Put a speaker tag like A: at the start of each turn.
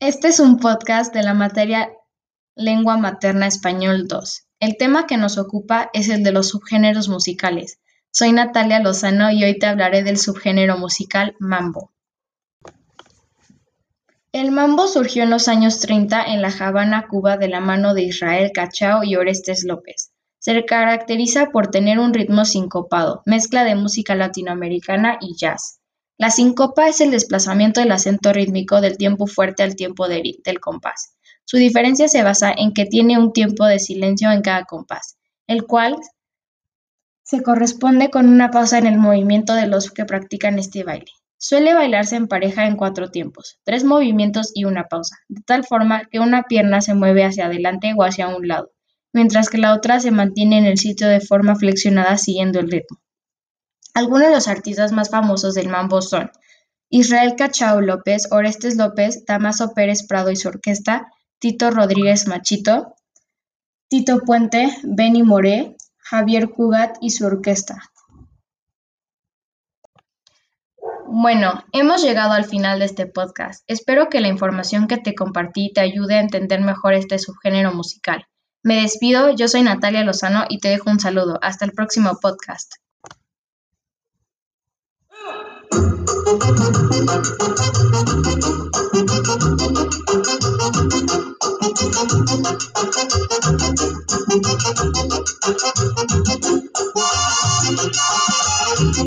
A: Este es un podcast de la materia Lengua Materna Español 2. El tema que nos ocupa es el de los subgéneros musicales. Soy Natalia Lozano y hoy te hablaré del subgénero musical mambo. El mambo surgió en los años 30 en La Habana, Cuba, de la mano de Israel Cachao y Orestes López. Se caracteriza por tener un ritmo sincopado, mezcla de música latinoamericana y jazz. La síncopa es el desplazamiento del acento rítmico del tiempo fuerte al tiempo del compás. Su diferencia se basa en que tiene un tiempo de silencio en cada compás, el cual se corresponde con una pausa en el movimiento de los que practican este baile. Suele bailarse en pareja en cuatro tiempos, tres movimientos y una pausa, de tal forma que una pierna se mueve hacia adelante o hacia un lado, mientras que la otra se mantiene en el sitio de forma flexionada siguiendo el ritmo. Algunos de los artistas más famosos del mambo son Israel Cachao López, Orestes López, Damaso Pérez Prado y su orquesta, Tito Rodríguez Machito, Tito Puente, Benny Moré, Javier Cugat y su orquesta. Bueno, hemos llegado al final de este podcast. Espero que la información que te compartí te ayude a entender mejor este subgénero musical. Me despido, yo soy Natalia Lozano y te dejo un saludo. Hasta el próximo podcast.